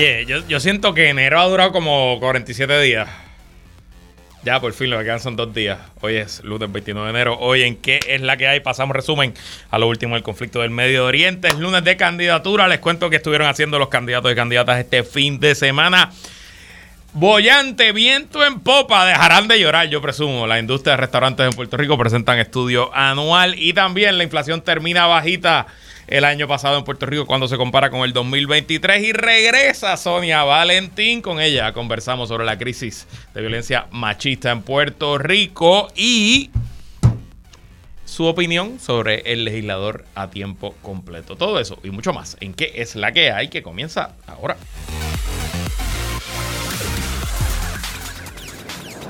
Oye, yo, yo siento que enero ha durado como 47 días. Ya, por fin, lo que quedan son dos días. Hoy es lunes 29 de enero. Hoy en qué es la que hay. Pasamos resumen a lo último del conflicto del Medio Oriente. Es lunes de candidatura. Les cuento que estuvieron haciendo los candidatos y candidatas este fin de semana. Bollante, viento en popa, dejarán de llorar, yo presumo. La industria de restaurantes en Puerto Rico presentan estudio anual y también la inflación termina bajita el año pasado en Puerto Rico cuando se compara con el 2023 y regresa Sonia Valentín. Con ella conversamos sobre la crisis de violencia machista en Puerto Rico y su opinión sobre el legislador a tiempo completo. Todo eso y mucho más en qué es la que hay que comienza ahora.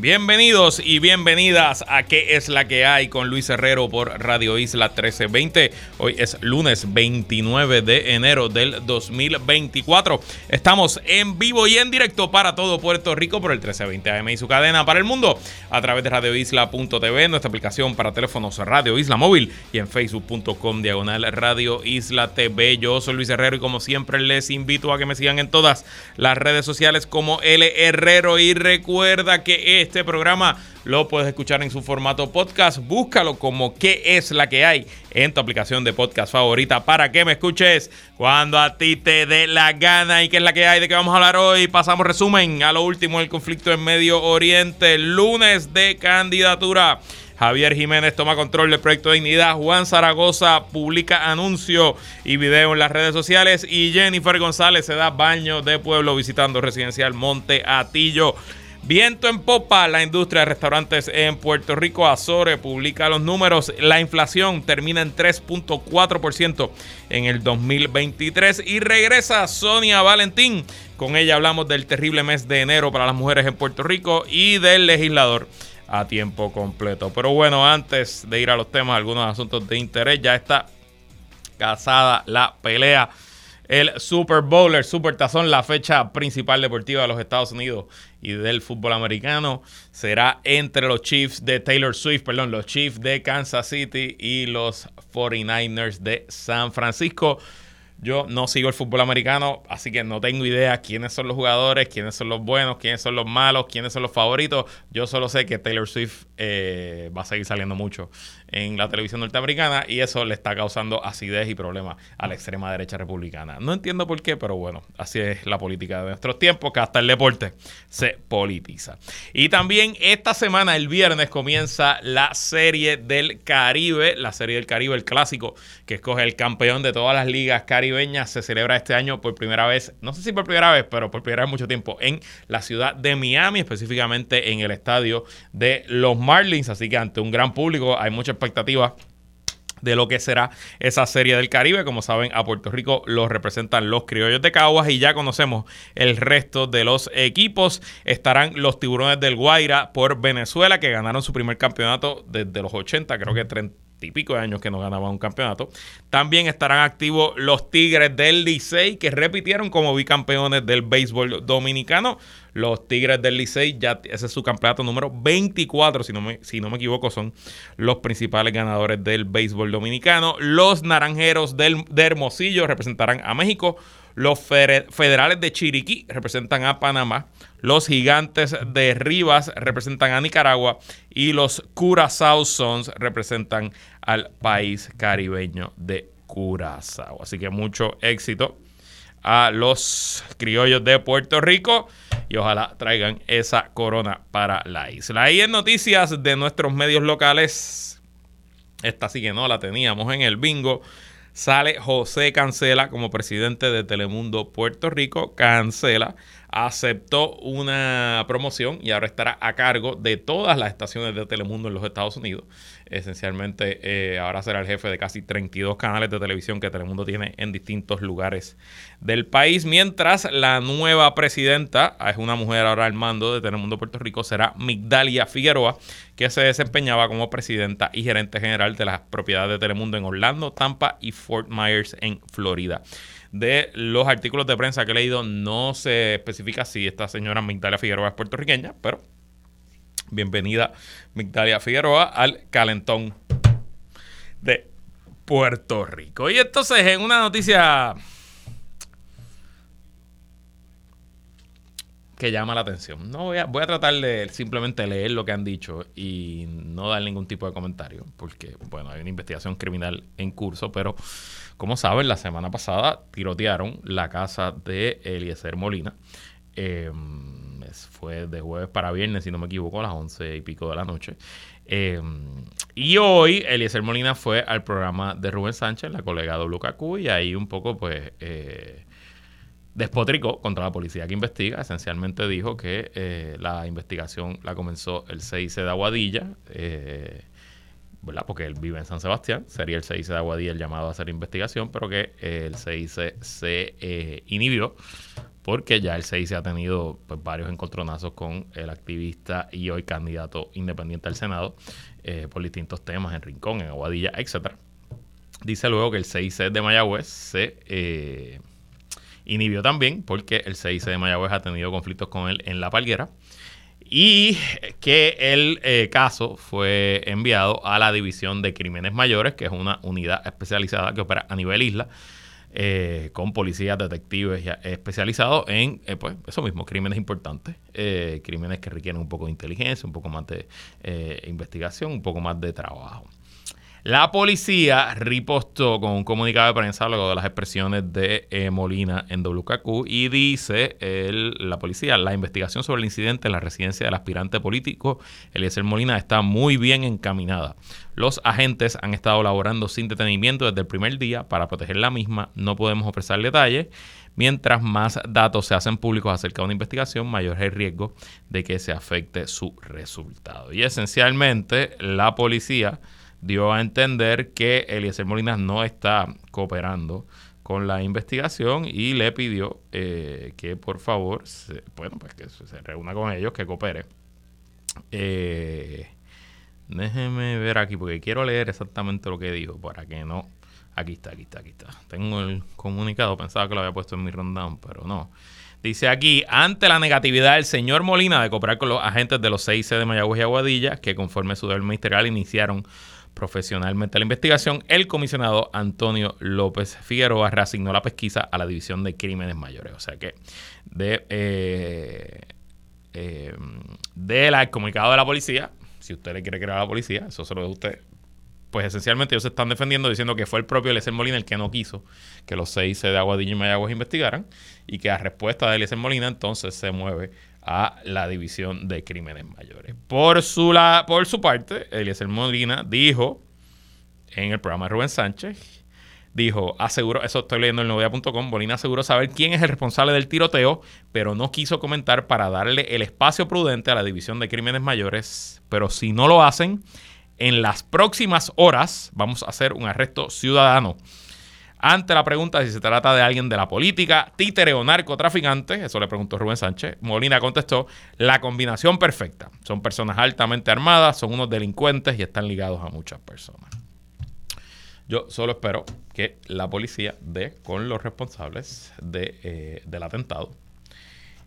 Bienvenidos y bienvenidas a ¿Qué es la que hay? con Luis Herrero por Radio Isla 1320. Hoy es lunes 29 de enero del 2024. Estamos en vivo y en directo para todo Puerto Rico por el 1320 AM y su cadena para el mundo a través de radioisla.tv, nuestra aplicación para teléfonos Radio Isla Móvil y en facebook.com diagonal Radio Isla TV. Yo soy Luis Herrero y como siempre les invito a que me sigan en todas las redes sociales como L Herrero y recuerda que este programa lo puedes escuchar en su formato podcast. Búscalo como qué es la que hay en tu aplicación de podcast favorita para que me escuches cuando a ti te dé la gana y qué es la que hay de qué vamos a hablar hoy. Pasamos resumen a lo último del conflicto en Medio Oriente, lunes de candidatura. Javier Jiménez toma control del proyecto de dignidad. Juan Zaragoza publica anuncio y video en las redes sociales. Y Jennifer González se da baño de pueblo visitando residencial Monte Atillo. Viento en popa, la industria de restaurantes en Puerto Rico. Azore publica los números. La inflación termina en 3.4% en el 2023 y regresa Sonia Valentín. Con ella hablamos del terrible mes de enero para las mujeres en Puerto Rico y del legislador a tiempo completo. Pero bueno, antes de ir a los temas, algunos asuntos de interés, ya está casada la pelea el Super Bowl, Super Tazón, la fecha principal deportiva de los Estados Unidos y del fútbol americano, será entre los Chiefs de Taylor Swift, perdón, los Chiefs de Kansas City y los 49ers de San Francisco. Yo no sigo el fútbol americano, así que no tengo idea quiénes son los jugadores, quiénes son los buenos, quiénes son los malos, quiénes son los favoritos. Yo solo sé que Taylor Swift eh, va a seguir saliendo mucho en la televisión norteamericana y eso le está causando acidez y problemas a la extrema derecha republicana. No entiendo por qué, pero bueno, así es la política de nuestros tiempos, que hasta el deporte se politiza. Y también esta semana, el viernes, comienza la serie del Caribe, la serie del Caribe, el clásico, que escoge el campeón de todas las ligas caribeñas. Se celebra este año por primera vez, no sé si por primera vez, pero por primera vez mucho tiempo, en la ciudad de Miami, específicamente en el estadio de los Marlins. Así que ante un gran público hay mucha expectativa de lo que será esa serie del Caribe. Como saben, a Puerto Rico los representan los criollos de Caguas y ya conocemos el resto de los equipos. Estarán los tiburones del Guaira por Venezuela, que ganaron su primer campeonato desde los 80, creo que 30 y pico de años que no ganaban un campeonato. También estarán activos los Tigres del Licey, que repitieron como bicampeones del béisbol dominicano. Los Tigres del Licey, ya ese es su campeonato número 24, si no me, si no me equivoco, son los principales ganadores del béisbol dominicano. Los Naranjeros del, de Hermosillo representarán a México. Los federales de Chiriquí representan a Panamá. Los gigantes de Rivas representan a Nicaragua. Y los Curazao Sons representan al país caribeño de Curazao. Así que mucho éxito a los criollos de Puerto Rico y ojalá traigan esa corona para la isla. Y en noticias de nuestros medios locales, esta sí que no la teníamos en el bingo, sale José Cancela como presidente de Telemundo Puerto Rico. Cancela aceptó una promoción y ahora estará a cargo de todas las estaciones de Telemundo en los Estados Unidos. Esencialmente, eh, ahora será el jefe de casi 32 canales de televisión que Telemundo tiene en distintos lugares del país. Mientras la nueva presidenta, es una mujer ahora al mando de Telemundo Puerto Rico, será Migdalia Figueroa, que se desempeñaba como presidenta y gerente general de las propiedades de Telemundo en Orlando, Tampa y Fort Myers en Florida de los artículos de prensa que he leído no se especifica si esta señora Migdalia Figueroa es puertorriqueña, pero bienvenida Migdalia Figueroa al calentón de Puerto Rico. Y entonces en una noticia que llama la atención. No voy a, voy a tratar de simplemente leer lo que han dicho y no dar ningún tipo de comentario, porque bueno, hay una investigación criminal en curso, pero como saben, la semana pasada tirotearon la casa de Eliezer Molina. Em, fue de jueves para viernes, si no me equivoco, a las once y pico de la noche. Em, y hoy Eliezer Molina fue al programa de Rubén Sánchez, la colega WKQ, y ahí un poco, pues, eh, despotricó contra la policía que investiga. Esencialmente dijo que eh, la investigación la comenzó el 6 de Aguadilla. Eh, ¿verdad? Porque él vive en San Sebastián, sería el CIC de Aguadilla el llamado a hacer investigación, pero que el CIC se inhibió porque ya el CIC ha tenido pues, varios encontronazos con el activista y hoy candidato independiente al Senado eh, por distintos temas en Rincón, en Aguadilla, etcétera. Dice luego que el CIC de Mayagüez se eh, inhibió también porque el CIC de Mayagüez ha tenido conflictos con él en La Palguera y que el eh, caso fue enviado a la División de Crímenes Mayores, que es una unidad especializada que opera a nivel isla, eh, con policías, detectives especializados en eh, pues, eso mismo, crímenes importantes, crímenes que requieren un poco de inteligencia, un poco más de investigación, un poco más de trabajo. La policía ripostó con un comunicado de prensa luego de las expresiones de eh, Molina en WKQ y dice la policía, la investigación sobre el incidente en la residencia del aspirante político Eliezer Molina está muy bien encaminada. Los agentes han estado laborando sin detenimiento desde el primer día para proteger la misma. No podemos ofrecer detalles. Mientras más datos se hacen públicos acerca de una investigación, mayor es el riesgo de que se afecte su resultado. Y esencialmente la policía dio a entender que Eliezer Molina no está cooperando con la investigación y le pidió eh, que por favor, se, bueno, pues que se reúna con ellos, que coopere. Eh, déjeme ver aquí porque quiero leer exactamente lo que dijo para que no. Aquí está, aquí está, aquí está. Tengo el comunicado, pensaba que lo había puesto en mi rundown, pero no. Dice aquí, ante la negatividad del señor Molina de cooperar con los agentes de los 6 de Mayagüez y Aguadilla, que conforme su deber ministerial iniciaron profesionalmente la investigación, el comisionado Antonio López Figueroa reasignó la pesquisa a la División de Crímenes Mayores. O sea que de, eh, eh, del comunicado de la policía, si usted le quiere creer a la policía, eso se lo de usted, pues esencialmente ellos se están defendiendo diciendo que fue el propio Eliezer Molina el que no quiso que los seis de Aguadilla y Mayagüez investigaran y que a respuesta de Eliezer Molina entonces se mueve a la División de Crímenes Mayores. Por su, la, por su parte, Eliezer Molina dijo en el programa de Rubén Sánchez, dijo, aseguro, eso estoy leyendo en novia.com, Molina aseguró saber quién es el responsable del tiroteo, pero no quiso comentar para darle el espacio prudente a la División de Crímenes Mayores, pero si no lo hacen, en las próximas horas vamos a hacer un arresto ciudadano ante la pregunta si se trata de alguien de la política, títere o narcotraficante, eso le preguntó Rubén Sánchez, Molina contestó, la combinación perfecta. Son personas altamente armadas, son unos delincuentes y están ligados a muchas personas. Yo solo espero que la policía dé con los responsables de, eh, del atentado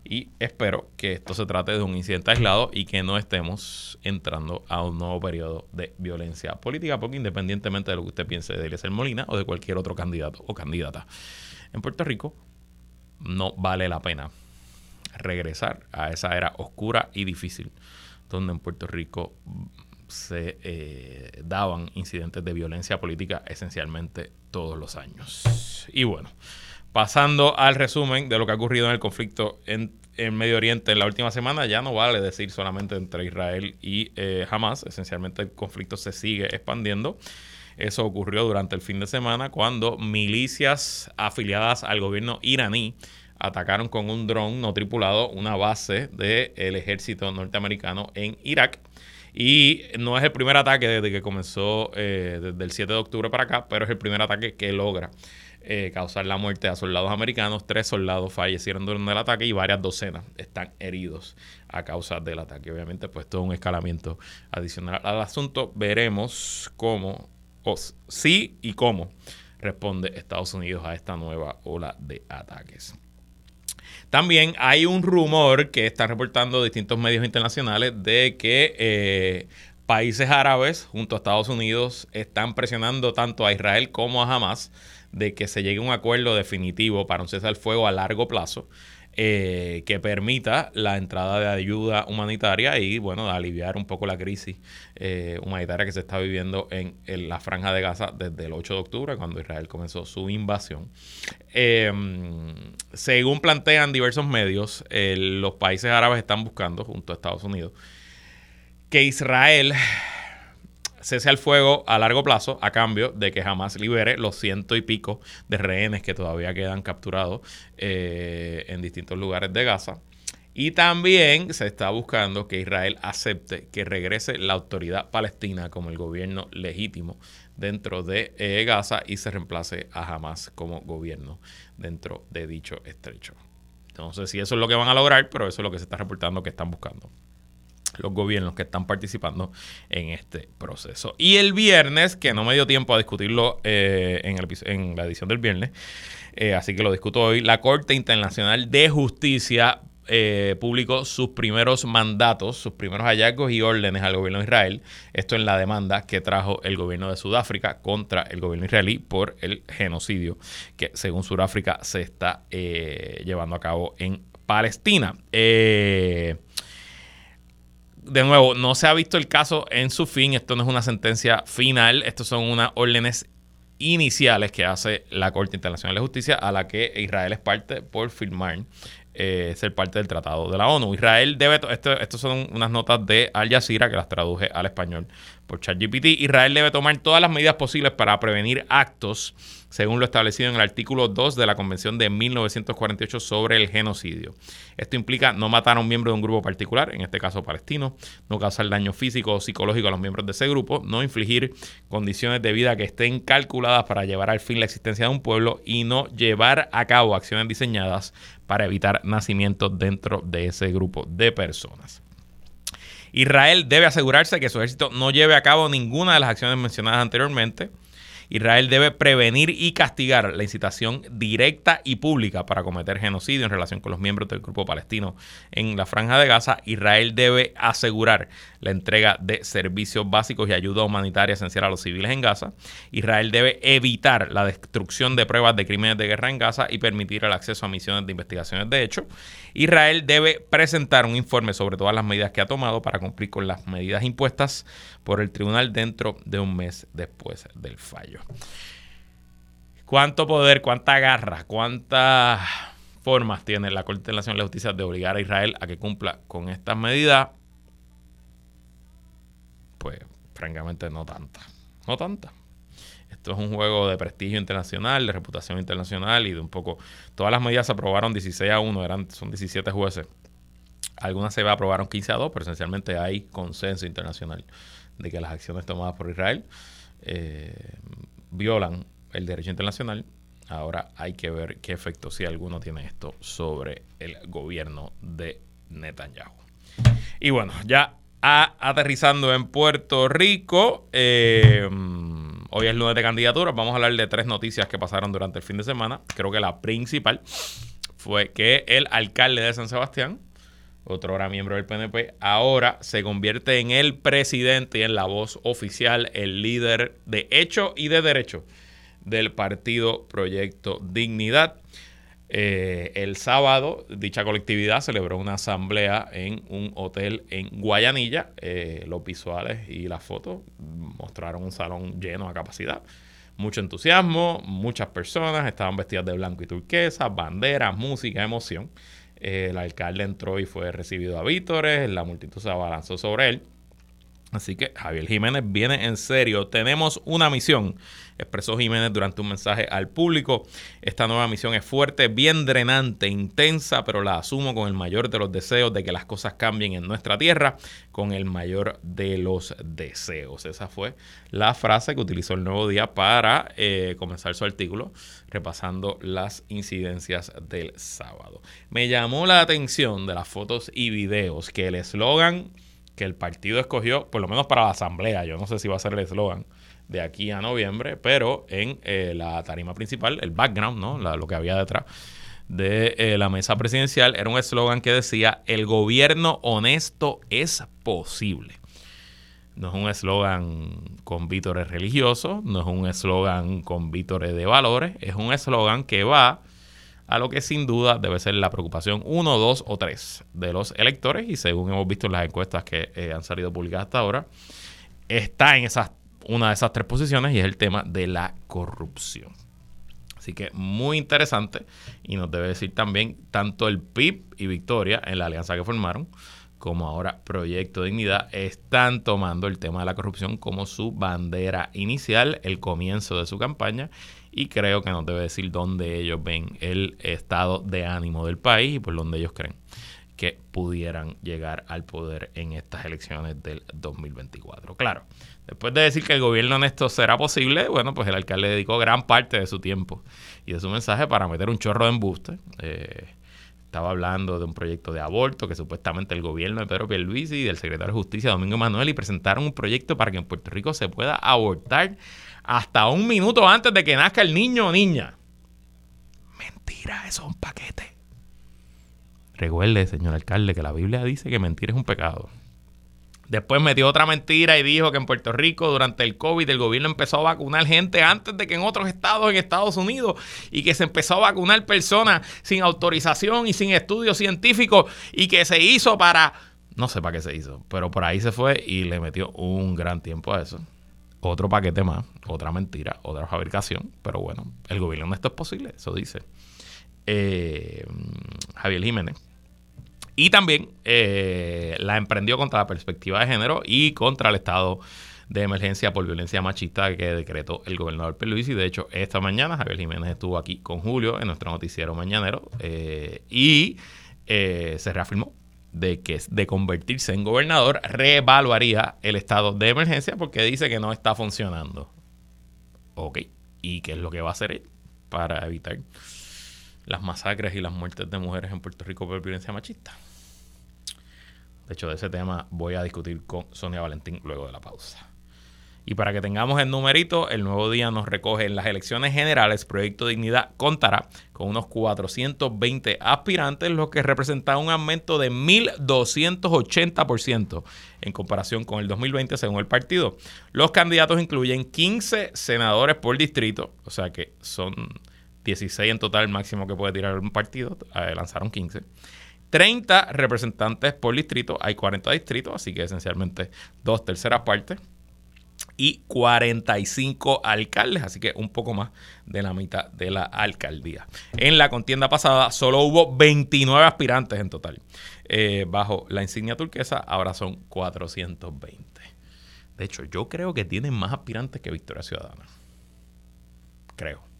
y espero que esto se trate de un incidente aislado y que no estemos entrando a un nuevo periodo de violencia política, porque independientemente de lo que usted piense de Eliezer Molina o de cualquier otro candidato o candidata en Puerto Rico, no vale la pena regresar a esa era oscura y difícil, donde en Puerto Rico se eh, daban incidentes de violencia política esencialmente todos los años. Y bueno, Pasando al resumen de lo que ha ocurrido en el conflicto en, Medio Oriente en la última semana, ya no vale decir solamente entre Israel y eh, Hamas, esencialmente el conflicto se sigue expandiendo. Eso ocurrió durante el fin de semana cuando milicias afiliadas al gobierno iraní atacaron con un dron no tripulado una base del ejército norteamericano en Irak Y no es el primer ataque desde que comenzó eh, desde el 7 de octubre para acá, pero es el primer ataque que logra eh, causar la muerte a soldados americanos. Tres soldados fallecieron durante el ataque y varias docenas están heridos a causa del ataque. Obviamente, pues todo un escalamiento adicional al asunto. Veremos cómo, o sí y cómo responde Estados Unidos a esta nueva ola de ataques. También hay un rumor que están reportando distintos medios internacionales de que eh, países árabes junto a Estados Unidos están presionando tanto a Israel como a Hamas de que se llegue a un acuerdo definitivo para un cese al fuego a largo plazo eh, que permita la entrada de ayuda humanitaria y, bueno, aliviar un poco la crisis eh, humanitaria que se está viviendo en, la franja de Gaza desde el 8 de octubre, cuando Israel comenzó su invasión. Em, según plantean diversos medios, los países árabes están buscando, junto a Estados Unidos, que Israel cese al fuego a largo plazo a cambio de que jamás libere los ciento y pico de rehenes que todavía quedan capturados eh, en distintos lugares de Gaza. Y también se está buscando que Israel acepte que regrese la autoridad palestina como el gobierno legítimo dentro de eh, Gaza y se reemplace a Hamas como gobierno dentro de dicho estrecho. No sé si eso es lo que van a lograr, pero eso es lo que se está reportando que están buscando los gobiernos que están participando en este proceso. Y el viernes, que no me dio tiempo a discutirlo eh, en, la edición del viernes, eh, así que lo discuto hoy, la Corte Internacional de Justicia eh, publicó sus primeros mandatos, sus primeros hallazgos y órdenes al gobierno de Israel. Esto en la demanda que trajo el gobierno de Sudáfrica contra el gobierno israelí por el genocidio que según Sudáfrica se está llevando a cabo en Palestina. Eh, de nuevo, no se ha visto el caso en su fin. Esto no es una sentencia final. Estos son unas órdenes iniciales que hace la Corte Internacional de Justicia a la que Israel es parte por firmar eh, ser parte del Tratado de la ONU. Israel debe, esto, son unas notas de Al Jazeera que las traduje al español por ChatGPT. Israel debe tomar todas las medidas posibles para prevenir actos según lo establecido en el artículo 2 de la Convención de 1948 sobre el genocidio. Esto implica no matar a un miembro de un grupo particular, en este caso palestino, no causar daño físico o psicológico a los miembros de ese grupo, no infligir condiciones de vida que estén calculadas para llevar al fin la existencia de un pueblo y no llevar a cabo acciones diseñadas para evitar nacimientos dentro de ese grupo de personas. Israel debe asegurarse que su ejército no lleve a cabo ninguna de las acciones mencionadas anteriormente Israel debe prevenir y castigar la incitación directa y pública para cometer genocidio en relación con los miembros del grupo palestino en la franja de Gaza. Israel debe asegurar la entrega de servicios básicos y ayuda humanitaria esencial a los civiles en Gaza. Israel debe evitar la destrucción de pruebas de crímenes de guerra en Gaza y permitir el acceso a misiones de investigaciones de hecho. Israel debe presentar un informe sobre todas las medidas que ha tomado para cumplir con las medidas impuestas por el tribunal dentro de un mes después del fallo. ¿Cuánto poder, cuánta garra, cuántas formas tiene la Corte Internacional de Justicia de obligar a Israel a que cumpla con estas medidas? Pues francamente no tanta, no tanta. Esto es un juego de prestigio internacional, de reputación internacional y de un poco... Todas las medidas se aprobaron 16 a 1, eran, son 17 jueces. Algunas se aprobaron 15 a 2, pero esencialmente hay consenso internacional de que las acciones tomadas por Israel eh, violan el derecho internacional. Ahora hay que ver qué efecto, si alguno, tiene esto sobre el gobierno de Netanyahu. Y bueno, ya aterrizando en Puerto Rico, eh, hoy es lunes de candidaturas. Vamos a hablar de tres noticias que pasaron durante el fin de semana. Creo que la principal fue que el alcalde de San Sebastián, otro ahora miembro del PNP, ahora se convierte en el presidente y en la voz oficial, el líder de hecho y de derecho del partido Proyecto Dignidad. Eh, el sábado, dicha colectividad celebró una asamblea en un hotel en Guayanilla. Eh, los visuales y las fotos mostraron un salón lleno a capacidad. Mucho entusiasmo, muchas personas estaban vestidas de blanco y turquesa, banderas, música, emoción. Eh, el alcalde entró y fue recibido a vítores, la multitud se abalanzó sobre él. Así que Javier Jiménez viene en serio. Tenemos una misión, expresó Jiménez durante un mensaje al público. Esta nueva misión es fuerte, bien drenante, intensa, pero la asumo con el mayor de los deseos de que las cosas cambien en nuestra tierra, con el mayor de los deseos. Esa fue la frase que utilizó el Nuevo Día para eh, comenzar su artículo, repasando las incidencias del sábado. Me llamó la atención de las fotos y videos que el eslogan que el partido escogió, por lo menos para la asamblea, yo no sé si va a ser el eslogan de aquí a noviembre, pero en eh, la tarima principal, el background, ¿no? lo que había detrás de eh, la mesa presidencial, era un eslogan que decía, el gobierno honesto es posible. No es un eslogan con vítores religiosos, no es un eslogan con vítores de valores, es un eslogan que va a lo que sin duda debe ser la preocupación uno, dos o tres de los electores y según hemos visto en las encuestas que eh, han salido publicadas hasta ahora, está en esas, una de esas tres posiciones y es el tema de la corrupción. Así que muy interesante y nos debe decir también tanto el PIB y Victoria en la alianza que formaron como ahora Proyecto Dignidad están tomando el tema de la corrupción como su bandera inicial, el comienzo de su campaña y creo que nos debe decir dónde ellos ven el estado de ánimo del país y por donde ellos creen que pudieran llegar al poder en estas elecciones del 2024. Claro, después de decir que el gobierno honesto será posible, bueno, pues el alcalde dedicó gran parte de su tiempo y de su mensaje para meter un chorro de embuste. Eh, estaba hablando de un proyecto de aborto que supuestamente el gobierno de Pedro Pierluisi y del secretario de Justicia Domingo Manuel y presentaron un proyecto para que en Puerto Rico se pueda abortar hasta un minuto antes de que nazca el niño o niña. Mentira, eso es un paquete. Recuerde, señor alcalde, que la Biblia dice que mentir es un pecado. Después metió otra mentira y dijo que en Puerto Rico durante el COVID el gobierno empezó a vacunar gente antes de que en otros estados en Estados Unidos y que se empezó a vacunar personas sin autorización y sin estudios científicos y que se hizo para, no sé para qué se hizo, pero por ahí se fue y le metió un gran tiempo a eso otro paquete más, otra mentira, otra fabricación, pero bueno, el gobierno no esto es posible, eso dice eh, Javier Jiménez. Y también eh, la emprendió contra la perspectiva de género y contra el estado de emergencia por violencia machista que decretó el gobernador Luis Y de hecho, esta mañana Javier Jiménez estuvo aquí con Julio en nuestro noticiero mañanero eh, y se reafirmó de que de convertirse en gobernador reevaluaría el estado de emergencia porque dice que no está funcionando. Ok, ¿y qué es lo que va a hacer él para evitar las masacres y las muertes de mujeres en Puerto Rico por violencia machista? De hecho, de ese tema voy a discutir con Sonia Valentín luego de la pausa. Y para que tengamos el numerito, el nuevo día nos recoge en las elecciones generales. Proyecto Dignidad contará con unos 420 aspirantes, lo que representa un aumento de 1.280% en comparación con el 2020 según el partido. Los candidatos incluyen 15 senadores por distrito, o sea que son 16 en total el máximo que puede tirar un partido, eh, lanzaron 15. 30 representantes por distrito, hay 40 distritos, así que esencialmente dos terceras partes y 45 alcaldes, así que un poco más de la mitad de la alcaldía. En la contienda pasada solo hubo 29 aspirantes en total. Eh, bajo la insignia turquesa, ahora son 420. De hecho, yo creo que tienen más aspirantes que Victoria Ciudadana. Creo.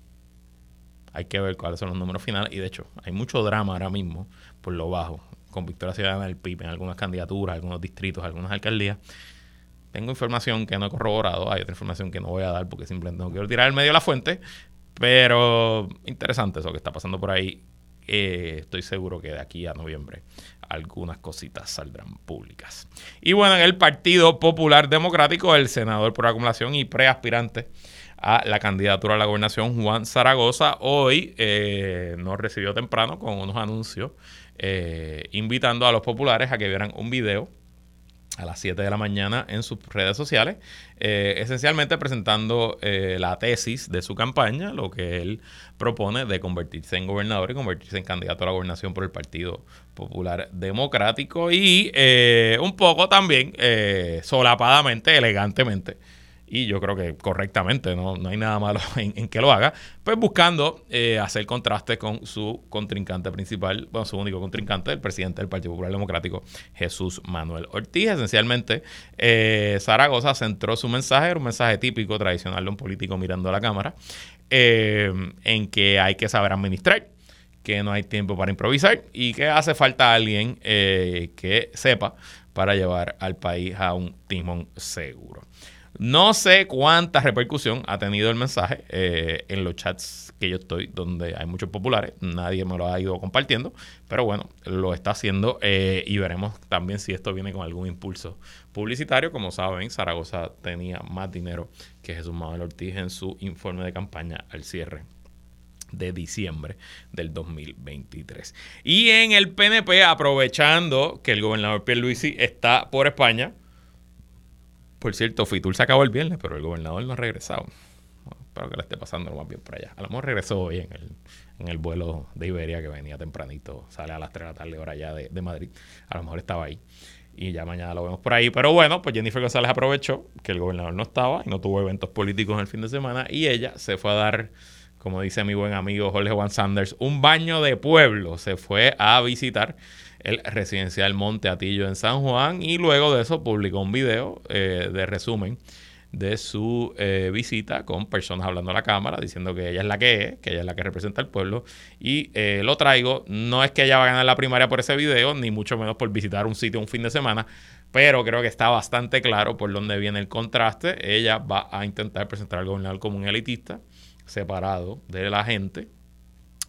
Hay que ver cuáles son los números finales. Y de hecho, hay mucho drama ahora mismo por lo bajo, con Victoria Ciudadana del PIB en algunas candidaturas, algunos distritos, algunas alcaldías. Tengo información que no he corroborado, hay otra información que no voy a dar porque simplemente no quiero tirar el medio de la fuente, pero interesante eso que está pasando por ahí. Eh, estoy seguro que de aquí a noviembre algunas cositas saldrán públicas. Y bueno, en el Partido Popular Democrático, el senador por acumulación y preaspirante a la candidatura a la gobernación, Juan Zaragoza, hoy eh, nos recibió temprano con unos anuncios eh, invitando a los populares a que vieran un video a las 7 de la mañana en sus redes sociales, eh, esencialmente presentando la tesis de su campaña, lo que él propone de convertirse en gobernador y convertirse en candidato a la gobernación por el Partido Popular Democrático y eh, un poco también solapadamente, elegantemente, y yo creo que correctamente, no, no hay nada malo en, que lo haga, pues buscando eh, hacer contraste con su contrincante principal, bueno, su único contrincante, el presidente del Partido Popular Democrático, Jesús Manuel Ortiz. Esencialmente, eh, Zaragoza centró su mensaje, era un mensaje típico, tradicional de un político mirando a la cámara, eh, en que hay que saber administrar que no hay tiempo para improvisar y que hace falta alguien que sepa para llevar al país a un timón seguro. No sé cuánta repercusión ha tenido el mensaje eh, en los chats que yo estoy, donde hay muchos populares. Nadie me lo ha ido compartiendo, pero bueno, lo está haciendo eh, y veremos también si esto viene con algún impulso publicitario. Como saben, Zaragoza tenía más dinero que Jesús Manuel Ortiz en su informe de campaña al cierre de diciembre del 2023. Y en el PNP, aprovechando que el gobernador Pierluisi está por España, por cierto, Fitul se acabó el viernes, pero el gobernador no ha regresado. espero que le esté pasando lo más bien por allá. A lo mejor regresó hoy en el, en el vuelo de Iberia que venía tempranito, sale a las 3 de la tarde, hora ya de, Madrid. A lo mejor estaba ahí. Y ya mañana lo vemos por ahí. Pero bueno, pues Jennifer González aprovechó que el gobernador no estaba y no tuvo eventos políticos en el fin de semana. Y ella se fue a dar, como dice mi buen amigo Jorge Juan Sanders, un baño de pueblo. Se fue a visitar el residencial Monte Atillo en San Juan y luego de eso publicó un video eh, de resumen de su eh, visita con personas hablando a la cámara diciendo que ella es la que es, que ella es la que representa al pueblo. Y eh, lo traigo, no es que ella va a ganar la primaria por ese video, ni mucho menos por visitar un sitio un fin de semana, pero creo que está bastante claro por dónde viene el contraste, ella va a intentar presentar al gobernador como un elitista, separado de la gente,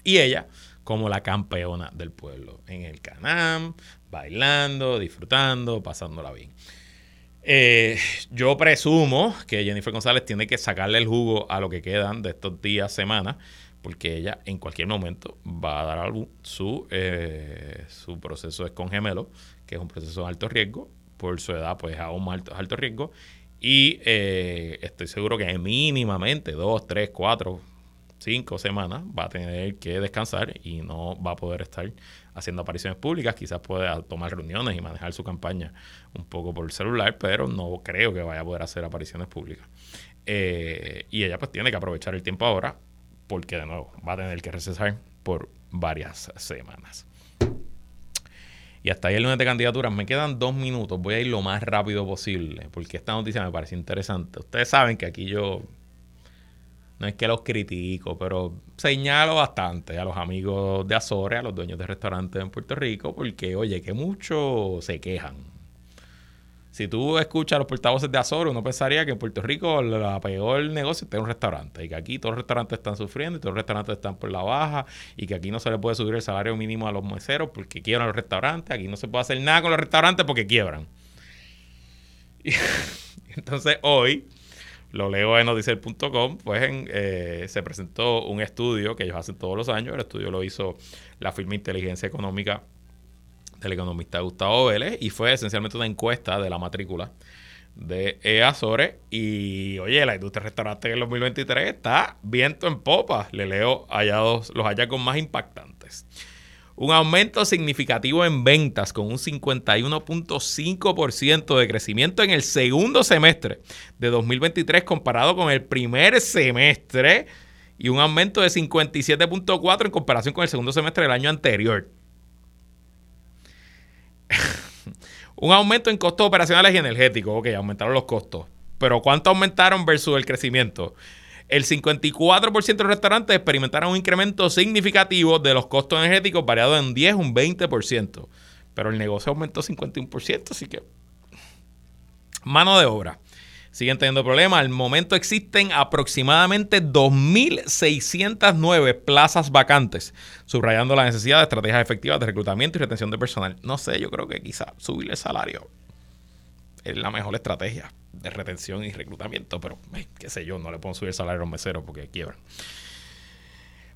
y ella como la campeona del pueblo en el Canam, bailando, disfrutando, pasándola bien. Eh, yo presumo que Jennifer González tiene que sacarle el jugo a lo que quedan de estos días, semanas, porque ella en cualquier momento va a dar algo, su, eh, su proceso es con gemelo, que es un proceso de alto riesgo, por su edad pues aún más alto, alto riesgo, y eh, estoy seguro que mínimamente dos, tres, cuatro, cinco semanas va a tener que descansar y no va a poder estar haciendo apariciones públicas. Quizás pueda tomar reuniones y manejar su campaña un poco por el celular, pero no creo que vaya a poder hacer apariciones públicas. Eh, y ella pues tiene que aprovechar el tiempo ahora porque de nuevo va a tener que recesar por varias semanas. Y hasta ahí el lunes de candidaturas. Me quedan dos minutos. Voy a ir lo más rápido posible porque esta noticia me parece interesante. Ustedes saben que aquí yo no es que los critico, pero señalo bastante a los amigos de Azores, a los dueños de restaurantes en Puerto Rico, porque, oye, que muchos se quejan. Si tú escuchas a los portavoces de Azores, uno pensaría que en Puerto Rico la peor negocio es un restaurante y que aquí todos los restaurantes están sufriendo y todos los restaurantes están por la baja y que aquí no se le puede subir el salario mínimo a los meseros porque quiebran los restaurantes, aquí no se puede hacer nada con los restaurantes porque quiebran. entonces hoy lo leo en noticiel.com, pues eh, se presentó un estudio que ellos hacen todos los años. El estudio lo hizo la firma Inteligencia Económica del economista Gustavo Vélez y fue esencialmente una encuesta de la matrícula de Azores. Y oye, la industria restaurante en el 2023 está viento en popa. Le leo hallados, los hallazgos más impactantes un aumento significativo en ventas con un 51.5% de crecimiento en el segundo semestre de 2023 comparado con el primer semestre y un aumento de 57.4 en comparación con el segundo semestre del año anterior. un aumento en costos operacionales y energéticos, ok, aumentaron los costos, pero ¿cuánto aumentaron versus el crecimiento? El 54% de los restaurantes experimentaron un incremento significativo de los costos energéticos variado en 10 un 20%. Pero el negocio aumentó 51%, así que mano de obra. Siguen teniendo problemas. Al momento existen aproximadamente 2.609 plazas vacantes, subrayando la necesidad de estrategias efectivas de reclutamiento y retención de personal. No sé, yo creo que quizá subir el salario es la mejor estrategia de retención y reclutamiento, pero qué sé yo, no le puedo subir el salario a los meseros porque quiebran.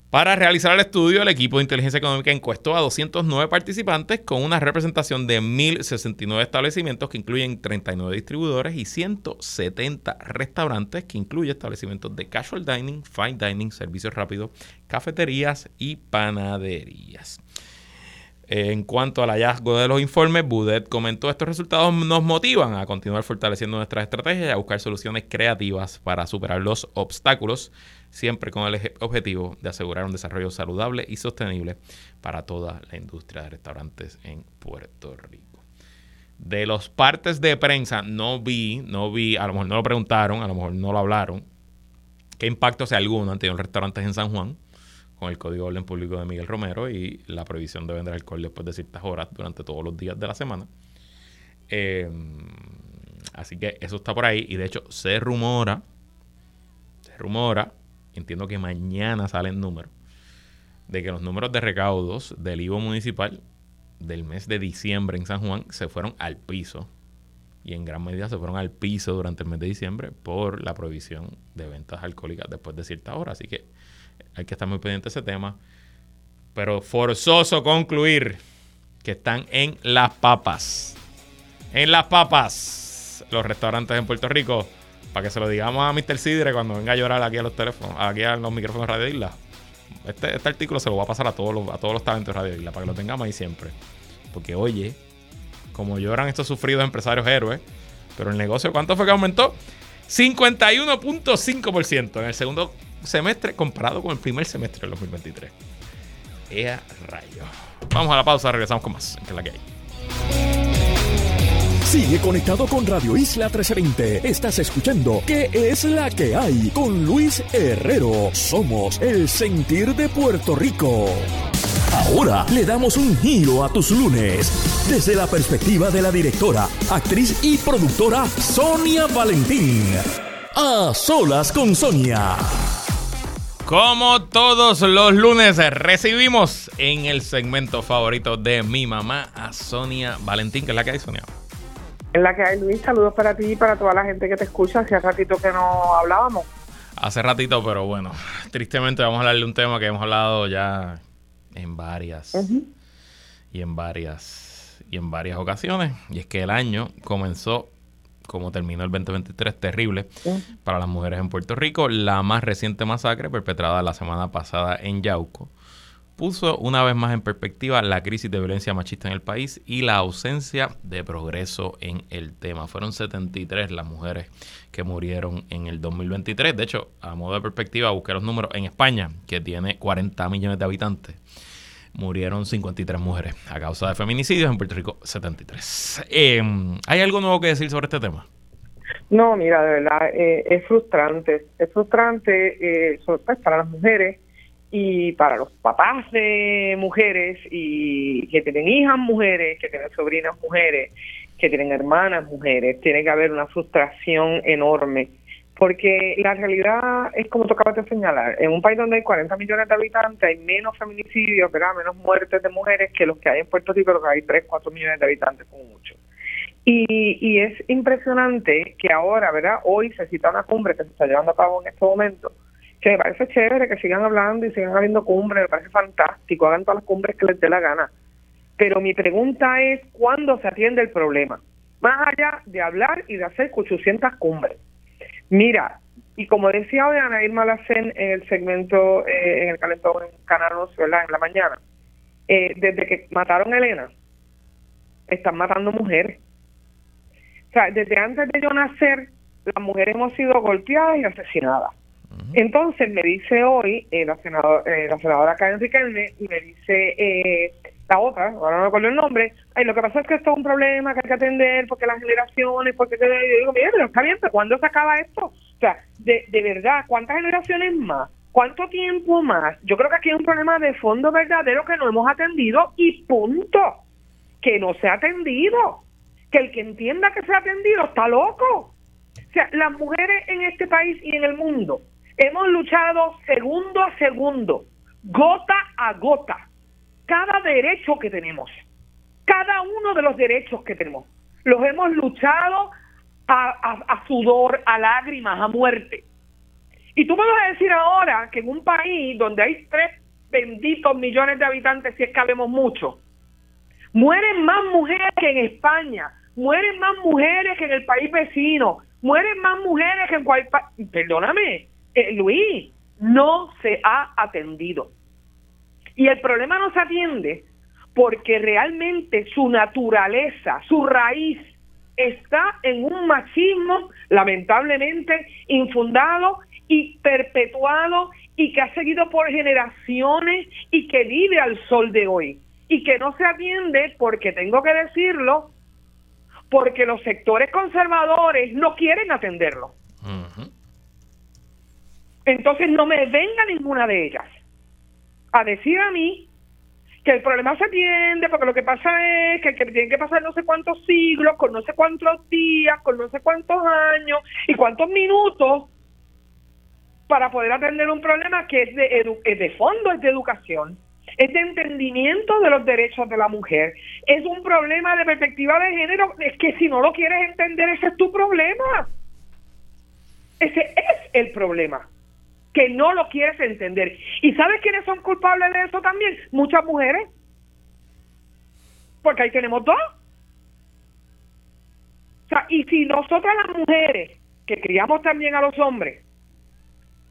Para realizar el estudio, el equipo de inteligencia económica encuestó a 209 participantes con una representación de 1.069 establecimientos que incluyen 39 distribuidores y 170 restaurantes que incluyen establecimientos de casual dining, fine dining, servicios rápidos, cafeterías y panaderías. En cuanto al hallazgo de los informes, Budet comentó estos resultados nos motivan a continuar fortaleciendo nuestras estrategias y a buscar soluciones creativas para superar los obstáculos, siempre con el objetivo de asegurar un desarrollo saludable y sostenible para toda la industria de restaurantes en Puerto Rico. De los partes de prensa no vi, no vi, a lo mejor no lo preguntaron, a lo mejor no lo hablaron, qué impacto, sea alguno, han tenido restaurantes en San Juan con el Código de Orden Público de Miguel Romero y la prohibición de vender alcohol después de ciertas horas durante todos los días de la semana. Em, así que eso está por ahí y de hecho se rumora, se rumora, entiendo que mañana salen números, de que los números de recaudos del IVO municipal del mes de diciembre en San Juan se fueron al piso y en gran medida se fueron al piso durante el mes de diciembre por la prohibición de ventas alcohólicas después de cierta hora. Así que hay que estar muy pendiente de ese tema. Pero forzoso concluir que están en las papas. En las papas. Los restaurantes en Puerto Rico. Para que se lo digamos a Mr. Sidre cuando venga a llorar aquí a los teléfonos, aquí a los micrófonos de Radio Isla. Este, este artículo se lo va a pasar a todos los, a todos los talentos de Radio Isla para que lo tengamos ahí siempre. Porque oye, como lloran estos sufridos empresarios héroes, pero el negocio, ¿cuánto fue que aumentó? 51.5% en el segundo semestre comparado con el primer semestre del 2023. Ea rayo. Vamos a la pausa, regresamos con más. Que la que hay. Sigue conectado con Radio Isla 1320. Estás escuchando ¿Qué es la que hay? Con Luis Herrero. Somos el sentir de Puerto Rico. Ahora le damos un giro a tus lunes desde la perspectiva de la directora, actriz y productora Sonia Valentín. A solas con Sonia. Como todos los lunes, recibimos en el segmento favorito de mi mamá a Sonia Valentín, que es la que hay, Sonia. En la que hay, Luis, saludos para ti y para toda la gente que te escucha. Hace ratito que no hablábamos. Hace ratito, pero bueno, tristemente vamos a hablar de un tema que hemos hablado ya en varias y en varias y en varias ocasiones. Y es que el año comenzó como terminó el 2023, terrible para las mujeres en Puerto Rico. La más reciente masacre, perpetrada la semana pasada en Yauco, puso una vez más en perspectiva la crisis de violencia machista en el país y la ausencia de progreso en el tema. Fueron 73 las mujeres que murieron en el 2023. De hecho, a modo de perspectiva, busqué los números en España, que tiene 40 millones de habitantes murieron 53 mujeres a causa de feminicidios, en Puerto Rico 73. Em, ¿Hay algo nuevo que decir sobre este tema? No, mira, de verdad, eh, es frustrante. Es frustrante eh, pues, para las mujeres y para los papás de mujeres y que tienen hijas mujeres, que tienen sobrinas mujeres, que tienen hermanas mujeres. Tiene que haber una frustración enorme porque la realidad es como tú acabas de señalar, en un país donde hay 40 millones de habitantes hay menos feminicidios, ¿verdad? menos muertes de mujeres que los que hay en Puerto Rico, que hay 3, 4 millones de habitantes como mucho. Y, y es impresionante que ahora, ¿verdad? Hoy se cita una cumbre que se está llevando a cabo en este momento, que me parece chévere que sigan hablando y sigan habiendo cumbres, me parece fantástico, hagan todas las cumbres que les dé la gana. Pero mi pregunta es, ¿cuándo se atiende el problema? Más allá de hablar y de hacer 800 cumbres. Mira, y como decía hoy Ana Irma Lacen en el segmento, eh, en el calentón en Canaros, ¿verdad? En la mañana, eh, desde que mataron a Elena, están matando mujeres. O sea, desde antes de yo nacer, las mujeres hemos sido golpeadas y asesinadas. Entonces me dice hoy eh, la, senadora, eh, la senadora Karen Riquelme y me dice eh, la otra, ahora no recuerdo el nombre, Ay, lo que pasa es que esto es un problema que hay que atender porque las generaciones, porque yo digo, mira, pero está bien, pero ¿cuándo se acaba esto? O sea, de, de verdad, ¿cuántas generaciones más? ¿Cuánto tiempo más? Yo creo que aquí hay un problema de fondo verdadero que no hemos atendido y punto. Que no se ha atendido. Que el que entienda que se ha atendido está loco. O sea, las mujeres en este país y en el mundo hemos luchado segundo a segundo, gota a gota, cada derecho que tenemos, cada uno de los derechos que tenemos. Los hemos luchado a, sudor, a lágrimas, a muerte. Y tú me vas a decir ahora que en un país donde hay tres benditos millones de habitantes, si es que habemos mucho, mueren más mujeres que en España, mueren más mujeres que en el país vecino, mueren más mujeres que en cualquier país. Perdóname, eh, Luis, no se ha atendido. Y el problema no se atiende porque realmente su naturaleza, su raíz está en un machismo lamentablemente infundado y perpetuado y que ha seguido por generaciones y que vive al sol de hoy. Y que no se atiende porque tengo que decirlo porque los sectores conservadores no quieren atenderlo. Entonces no me venga ninguna de ellas a decir a mí que el problema se atiende porque lo que pasa es que, que tienen que pasar no sé cuántos siglos, con no sé cuántos días, con no sé cuántos años y cuántos minutos para poder atender un problema que es de, es de fondo, es de educación, es de entendimiento de los derechos de la mujer, es un problema de perspectiva de género, es que si no lo quieres entender, ese es tu problema. Ese es el problema que no lo quieres entender. ¿Y sabes quiénes son culpables de eso también? Muchas mujeres. Porque ahí tenemos dos. O sea, y si nosotras las mujeres, que criamos también a los hombres,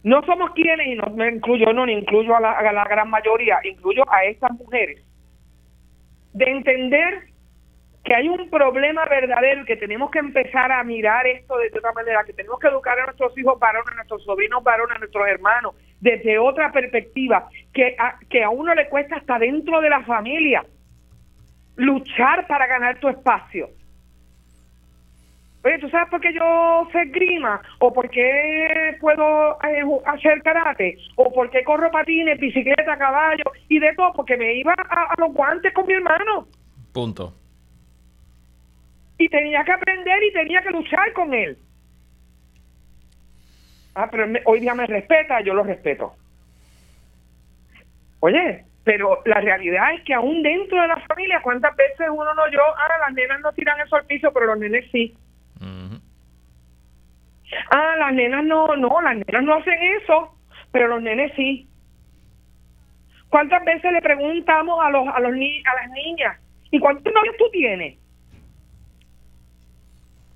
no somos quienes, y no me incluyo, no, ni incluyo a la, a la gran mayoría, incluyo a estas mujeres, de entender que hay un problema verdadero y que tenemos que empezar a mirar esto de otra manera, que tenemos que educar a nuestros hijos varones, a nuestros sobrinos varones, a nuestros hermanos, desde otra perspectiva, que a, que a uno le cuesta hasta dentro de la familia luchar para ganar tu espacio. Oye, ¿tú sabes por qué yo sé grima? ¿O por qué puedo eh, hacer karate? ¿O por qué corro patines, bicicleta, caballo y de todo? Porque me iba a los guantes con mi hermano. Punto y tenía que aprender y tenía que luchar con él. Ah, pero hoy día me respeta, yo lo respeto. Oye, pero la realidad es que aún dentro de la familia, ¿cuántas veces uno no yo, ah, las nenas no tiran eso al piso, pero los nenes sí? Ah, las nenas no, no, las nenas no hacen eso, pero los nenes sí. ¿Cuántas veces le preguntamos a los a los ni a las niñas, ¿y cuántos novios tú tienes?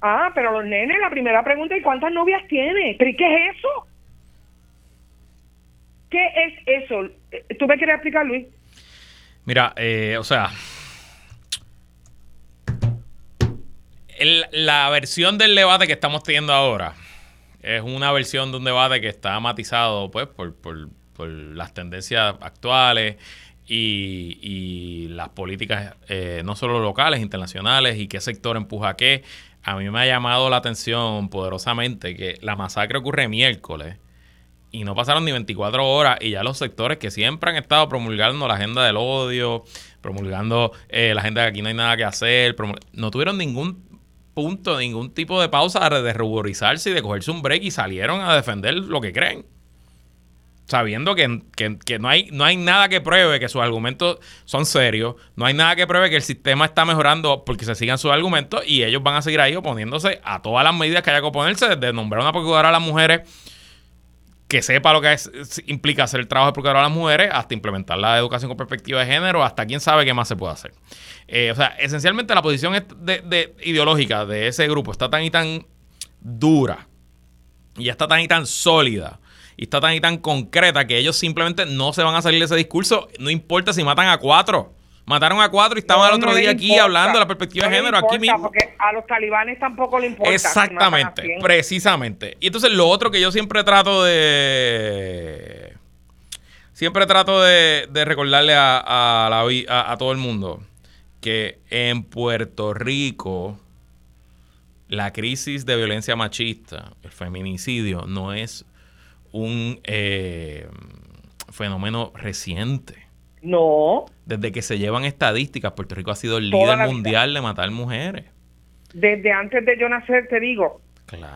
Ah, pero los nenes, la primera pregunta, ¿y cuántas novias tiene? ¿Pero y qué es eso? ¿Qué es eso? Eh, ¿Tú me quieres explicar, Luis? Mira, eh, o sea, la versión del debate que estamos teniendo ahora es una versión de un debate que está matizado pues por, por, por las tendencias actuales y, y las políticas eh, no solo locales, internacionales y qué sector empuja qué a mí me ha llamado la atención poderosamente que la masacre ocurre miércoles y no pasaron ni 24 horas y ya los sectores que siempre han estado promulgando la agenda del odio, promulgando eh, la agenda de que aquí no hay nada que hacer, no tuvieron ningún punto, ningún tipo de pausa de ruborizarse y de cogerse un break y salieron a defender lo que creen sabiendo que, no, hay, no hay nada que pruebe que sus argumentos son serios, no hay nada que pruebe que el sistema está mejorando porque se sigan sus argumentos y ellos van a seguir ahí oponiéndose a todas las medidas que haya que oponerse, desde nombrar una procuradora a las mujeres que sepa lo que implica hacer el trabajo de procuradora a las mujeres, hasta implementar la educación con perspectiva de género, hasta quién sabe qué más se puede hacer. Eh, o sea, esencialmente la posición de, ideológica de ese grupo está tan y tan dura y está tan y tan sólida y está tan y tan concreta que ellos simplemente no se van a salir de ese discurso, no importa si matan a cuatro. Mataron a cuatro y estaban el otro día aquí hablando de la perspectiva de género, aquí mismo. Porque a los talibanes tampoco le importa. Exactamente, precisamente. Y entonces lo otro que yo siempre trato de. Siempre trato de, recordarle a, a, a todo el mundo que en Puerto Rico la crisis de violencia machista, el feminicidio, no es un eh, fenómeno reciente. No. Desde que se llevan estadísticas, Puerto Rico ha sido el líder mundial de matar mujeres. Desde antes de yo nacer, te digo.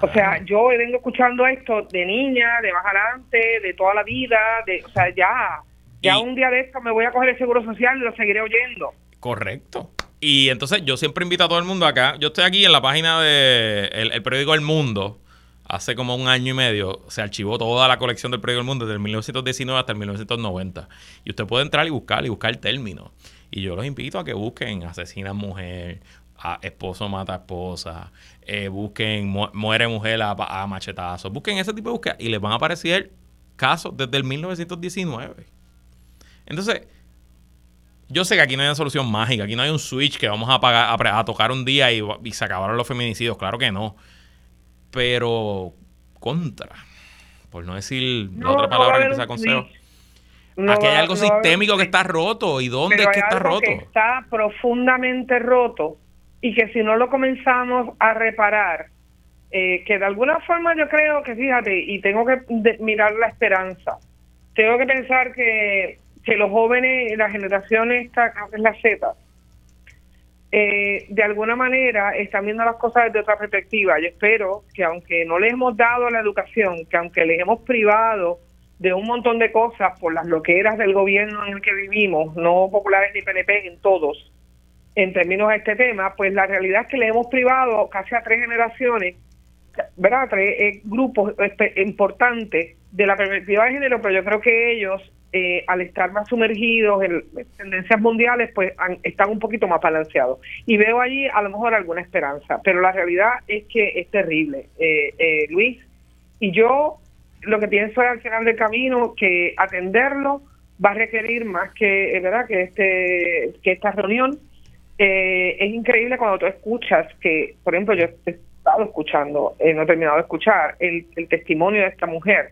O sea, yo vengo escuchando esto de niña, de más adelante, de toda la vida, de, o sea, ya, ya un día de esto me voy a coger el seguro social y lo seguiré oyendo. Correcto. Y entonces yo siempre invito a todo el mundo acá. Yo estoy aquí en la página del de el periódico El Mundo hace como un año y medio se archivó toda la colección del Periódico del Mundo desde el 1919 hasta el 1990. Y usted puede entrar y buscar y buscar el término. Y yo los invito a que busquen asesina mujer, a esposo mata esposa, eh, busquen muere mujer a, a machetazos, busquen ese tipo de búsqueda y les van a aparecer casos desde el 1919. Entonces, Yo sé que aquí no hay una solución mágica, aquí no hay un switch que vamos a, apagar, a, tocar un día y, se acabaron los feminicidios, claro que no. Pero contra, por no decir la otra palabra que empieza con aquí hay algo sistémico que está roto. ¿Y dónde es que está roto? Que está profundamente roto y que si no lo comenzamos a reparar, eh, que de alguna forma yo creo que, fíjate, y tengo que mirar la esperanza, tengo que pensar que, que los jóvenes, la generación esta, es la Z, eh, de alguna manera están viendo las cosas desde otra perspectiva. Yo espero que aunque no les hemos dado la educación, que aunque les hemos privado de un montón de cosas por las loqueras del gobierno en el que vivimos, no populares ni PNP, en todos, en términos de este tema, pues la realidad es que le hemos privado casi a tres generaciones, ¿verdad? Tres eh, grupos importantes de la perspectiva de género, pero yo creo que ellos, eh, al estar más sumergidos en, tendencias mundiales, pues están un poquito más balanceados. Y veo allí a lo mejor alguna esperanza, pero la realidad es que es terrible, eh, Luis. Y yo lo que pienso es al final del camino que atenderlo va a requerir más que, ¿verdad? que, este, que esta reunión eh, es increíble cuando tú escuchas que, por ejemplo, yo he estado escuchando, eh, no he terminado de escuchar, el, testimonio de esta mujer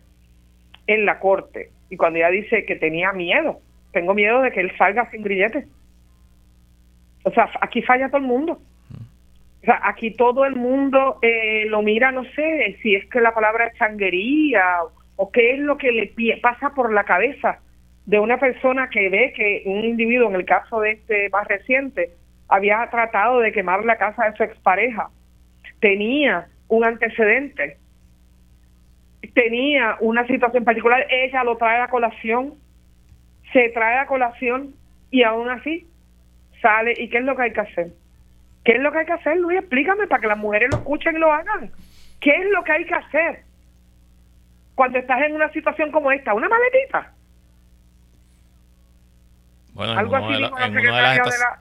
en la corte. Y cuando ella dice que tenía miedo, tengo miedo de que él salga sin grilletes. O sea, aquí falla todo el mundo. O sea, aquí todo el mundo eh, lo mira, no sé, si es que la palabra es changuería o qué es lo que le pasa por la cabeza de una persona que ve que un individuo, en el caso de este más reciente, había tratado de quemar la casa de su expareja, tenía un antecedente, tenía una situación particular, ella lo trae a colación, se trae a colación y aún así sale. ¿Y qué es lo que hay que hacer? ¿Qué es lo que hay que hacer, Luis? Explícame para que las mujeres lo escuchen y lo hagan. ¿Qué es lo que hay que hacer cuando estás en una situación como esta? ¿Una maletita? Bueno, Algo así en, una de las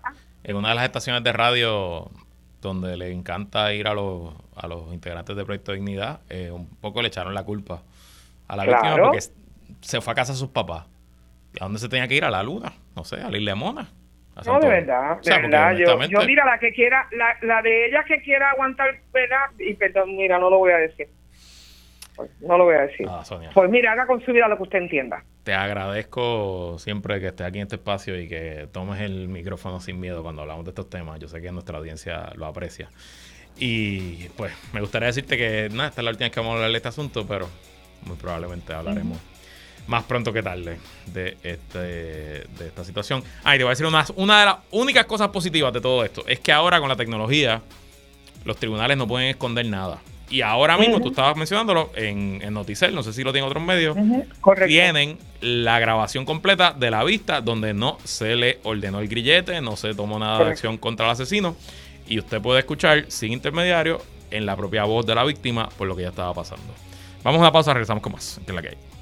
en una de las estaciones de radio donde le encanta ir a los, a los integrantes de Proyecto Dignidad, eh, un poco le echaron la culpa a la víctima porque se fue a casa de sus papás. ¿A dónde se tenía que ir? A la luna, no sé, a la isla Mona. No, de verdad, de verdad. Yo, yo, mira, la que quiera, la, la de ella que quiera aguantar, ¿verdad? Y perdón, mira, no lo voy a decir. No lo voy a decir. Ah, pues mira, haga con su vida lo que usted entienda. Te agradezco siempre que estés aquí en este espacio y que tomes el micrófono sin miedo cuando hablamos de estos temas. Yo sé que nuestra audiencia lo aprecia. Y pues me gustaría decirte que nada, esta es la última vez que vamos a hablar de este asunto, pero muy probablemente hablaremos más pronto que tarde de, este, de esta situación. Ah, y te voy a decir una, una de las únicas cosas positivas de todo esto. Es que ahora con la tecnología los tribunales no pueden esconder nada. Y ahora mismo, tú estabas mencionándolo en, en Noticel, no sé si lo tiene otros medios, tienen la grabación completa de la vista donde no se le ordenó el grillete, no se tomó nada de acción contra el asesino. Y usted puede escuchar sin intermediario en la propia voz de la víctima por lo que ya estaba pasando. Vamos a la pausa, regresamos con más, que es la que hay.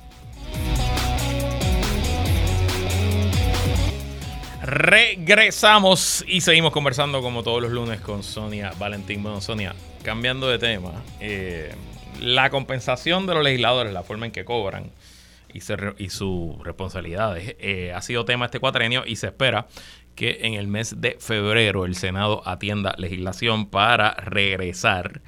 Regresamos y seguimos conversando como todos los lunes con Sonia Valentín. Bueno, Sonia, cambiando de tema, eh, la compensación de los legisladores, la forma en que cobran y, sus responsabilidades, eh, ha sido tema este cuatrenio y se espera que en el mes de febrero el Senado atienda legislación para regresar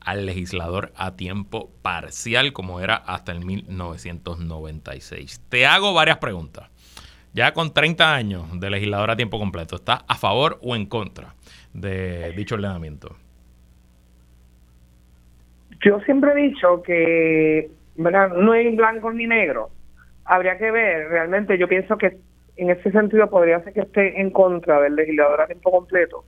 al legislador a tiempo parcial como era hasta el 1996. Te hago varias preguntas ya con 30 años de legislador a tiempo completo, ¿está a favor o en contra de dicho ordenamiento? Yo siempre he dicho que ¿verdad? no hay blanco ni negro. Habría que ver, realmente yo pienso que en ese sentido podría ser que esté en contra del legislador a tiempo completo.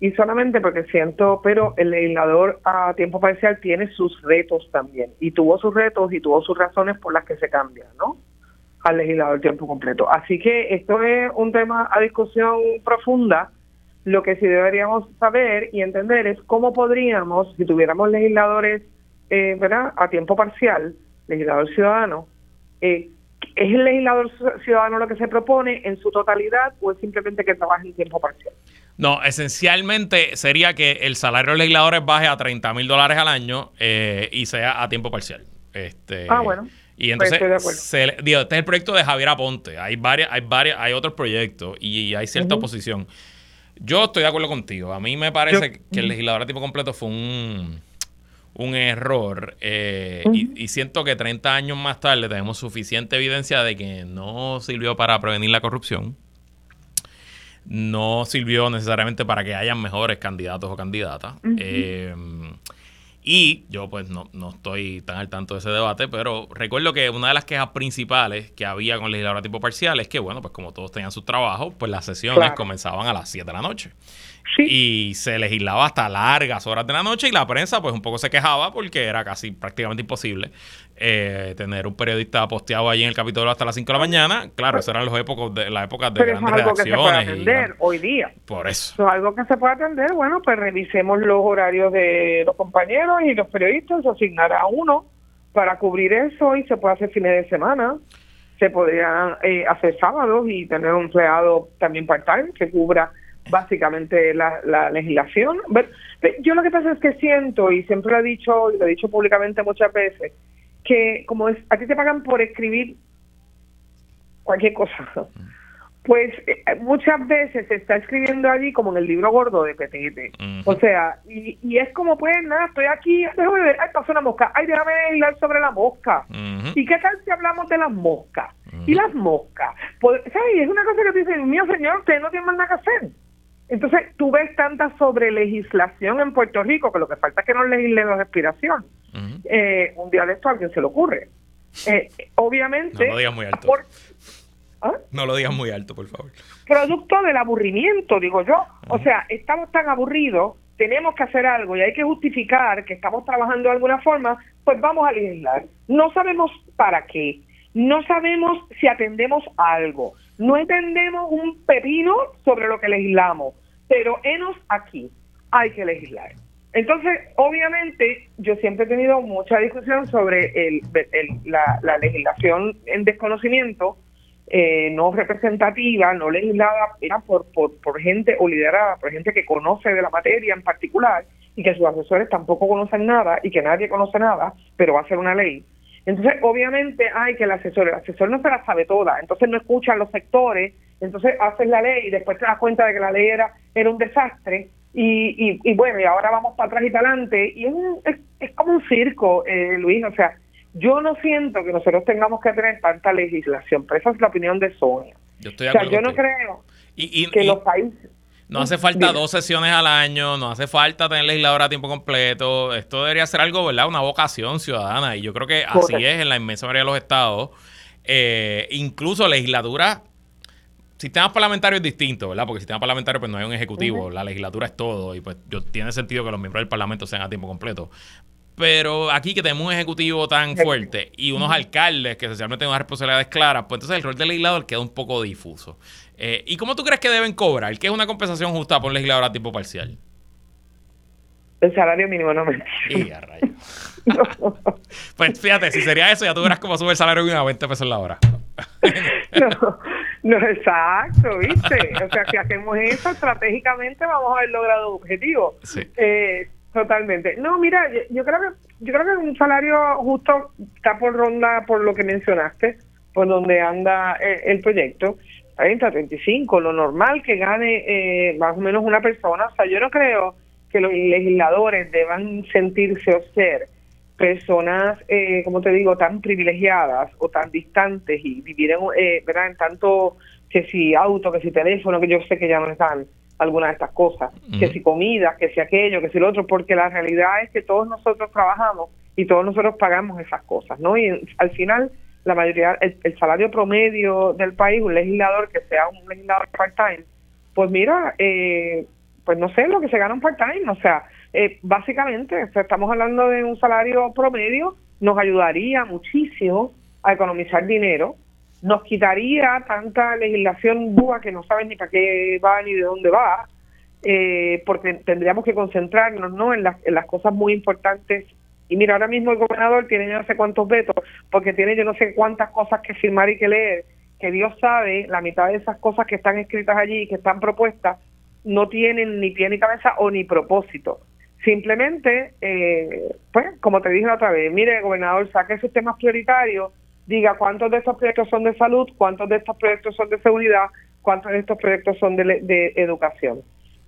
Y solamente porque siento, pero el legislador a tiempo parcial tiene sus retos también. Y tuvo sus retos y tuvo sus razones por las que se cambia, ¿no? Al legislador tiempo completo. Así que esto es un tema a discusión profunda. Lo que sí deberíamos saber y entender es cómo podríamos, si tuviéramos legisladores eh, ¿verdad? a tiempo parcial, legislador ciudadano, eh, ¿es el legislador ciudadano lo que se propone en su totalidad o es simplemente que trabaje en tiempo parcial? No, esencialmente sería que el salario de los legisladores baje a 30 mil dólares al año eh, y sea a tiempo parcial. Este, ah, bueno Y entonces, digo, este es el proyecto de Javier Aponte. Hay varias, hay varias, hay otros proyectos y, hay cierta oposición. Yo estoy de acuerdo contigo. A mí me parece que el legislador a tiempo completo fue un, un error. Eh, y, siento que 30 años más tarde tenemos suficiente evidencia de que no sirvió para prevenir la corrupción. No sirvió necesariamente para que hayan mejores candidatos o candidatas. Y yo pues no, no, estoy tan al tanto de ese debate, pero recuerdo que una de las quejas principales que había con legislador a tipo parcial es que, bueno, pues como todos tenían su trabajo, pues las sesiones comenzaban a las 7 de la noche. Y se legislaba hasta largas horas de la noche y la prensa pues un poco se quejaba porque era casi prácticamente imposible eh, tener un periodista posteado ahí en el Capitolio hasta las 5 de la mañana. Claro, eso eran los épocos de, las épocas de grandes es algo que se puede atender hoy día. Por eso. Eso es algo que se puede atender. Bueno, pues revisemos los horarios de los compañeros y los periodistas, asignar a uno para cubrir eso y se puede hacer fines de semana. Se podría eh, hacer sábados y tener un empleado también part-time que cubra básicamente la, la legislación. Yo lo que pasa es que siento, y siempre lo he dicho, y lo he dicho públicamente muchas veces, que como es, a ti te pagan por escribir cualquier cosa, pues eh, muchas veces se está escribiendo allí como en el libro gordo de Petete. O sea, y, y, es como, pues nada, estoy aquí, déjame ver, ay, pasó una mosca, ay, déjame hablar sobre la mosca. ¿Y qué tal si hablamos de las moscas? Y las moscas, pues, ¿sabes? Es una cosa que te dicen, mío señor, usted no tiene más nada que hacer. Entonces, tú ves tanta sobre legislación en Puerto Rico que lo que falta es que no legislen la respiración. Eh, un día de esto a alguien se le ocurre. Eh, obviamente. No lo digas muy alto. ¿Ah? No lo digas muy alto, por favor. Producto del aburrimiento, digo yo. O sea, estamos tan aburridos, tenemos que hacer algo y hay que justificar que estamos trabajando de alguna forma, pues vamos a legislar. No sabemos para qué. No sabemos si atendemos algo. No entendemos un pepino sobre lo que legislamos pero enos aquí, hay que legislar. Entonces, obviamente, yo siempre he tenido mucha discusión sobre el, la, legislación en desconocimiento, eh, no representativa, no legislada, era por, por, por gente o liderada por gente que conoce de la materia en particular y que sus asesores tampoco conocen nada y que nadie conoce nada, pero va a ser una ley. Entonces, obviamente, hay que el asesor, el asesor no se la sabe toda, entonces no escuchan los sectores, entonces haces la ley y después te das cuenta de que la ley era, era un desastre. Y, y, bueno, y ahora vamos para atrás y para adelante. Y es, es, como un circo, eh, Luis, o sea, yo no siento que nosotros tengamos que tener tanta legislación, pero esa es la opinión de Sonia. Yo o sea, yo no creo que los países... No hace falta dos sesiones al año, no hace falta tener legisladora a tiempo completo. Esto debería ser algo, ¿verdad? Una vocación ciudadana. Y yo creo que así es en la inmensa mayoría de los estados. Eh, incluso legislatura sistemas parlamentarios distintos, ¿verdad? Porque el sistema parlamentario pues no hay un ejecutivo, la legislatura es todo y pues yo, tiene sentido que los miembros del parlamento sean a tiempo completo. Pero aquí que tenemos un ejecutivo tan fuerte y unos alcaldes que esencialmente tienen unas responsabilidades claras, pues entonces el rol del legislador queda un poco difuso. Eh, ¿Y cómo tú crees que deben cobrar? ¿Qué es una compensación justa por un legislador a tiempo parcial? El salario mínimo no me... Y a Pues fíjate, si sería eso, ya tú verás cómo sube el salario mínimo a 20 pesos la hora. no, no, exacto, ¿viste? O sea, si hacemos eso, estratégicamente vamos a haber logrado objetivo. Sí. Eh, totalmente. No, mira, yo, creo que yo creo que un salario justo está por ronda por lo que mencionaste, por donde anda eh, el proyecto. 30, 35, lo normal que gane eh, más o menos una persona. O sea, yo no creo que los legisladores deban sentirse o ser personas, eh, como te digo, tan privilegiadas o tan distantes y vivir en, eh, ¿verdad? en tanto que si auto, que si teléfono, que yo sé que ya no están algunas de estas cosas, que si comida, que si aquello, que si lo otro, porque la realidad es que todos nosotros trabajamos y todos nosotros pagamos esas cosas, ¿no? Y al final, la mayoría, el, salario promedio del país, un legislador que sea un legislador part-time, pues mira, eh, pues no sé lo que se gana un part-time, o sea, eh, básicamente, estamos hablando de un salario promedio, nos ayudaría muchísimo a economizar dinero, nos quitaría tanta legislación búa que no saben ni para qué va ni de dónde va, eh, porque tendríamos que concentrarnos ¿no? en, las, en las cosas muy importantes. Y mira, ahora mismo el gobernador tiene yo no sé cuántos vetos, porque tiene yo no sé cuántas cosas que firmar y que leer, que Dios sabe, la mitad de esas cosas que están escritas allí, que están propuestas, no tienen ni pie ni cabeza o ni propósito. Simplemente, eh, pues, como te dije la otra vez, mire, gobernador, saque sus temas prioritarios, diga cuántos de estos proyectos son de salud, cuántos de estos proyectos son de seguridad, cuántos de estos proyectos son de, de educación.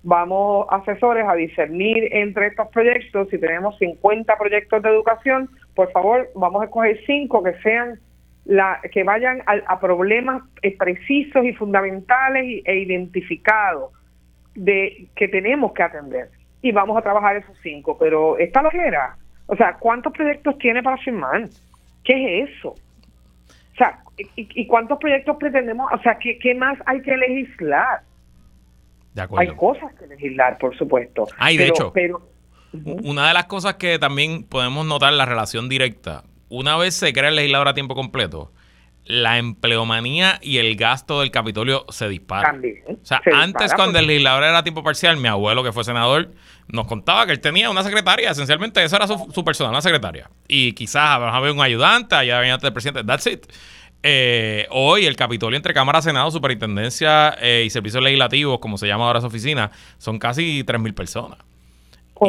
Vamos, asesores, a discernir entre estos proyectos. Si tenemos 50 proyectos de educación, por favor, vamos a escoger cinco que sean la, que vayan a, problemas eh, precisos y fundamentales e identificados de que tenemos que atender. Y vamos a trabajar esos cinco. Pero esta lo era o sea cuántos proyectos tiene para firmar qué es eso o sea y, cuántos proyectos pretendemos o sea qué más hay que legislar hay cosas que legislar por supuesto hay de hecho pero una de las cosas que también podemos notar la relación directa una vez se crea el legislador a tiempo completo, la empleomanía y el gasto del Capitolio se disparan. o sea, antes cuando el legislador era a tiempo parcial, mi abuelo que fue senador nos contaba que él tenía una secretaria, esencialmente esa era su, persona, una secretaria. Y quizás había un ayudante, allá el presidente, that's it. Eh, hoy el Capitolio entre Cámara, Senado, Superintendencia eh, y Servicios Legislativos, como se llama ahora su oficina, son casi 3.000 personas.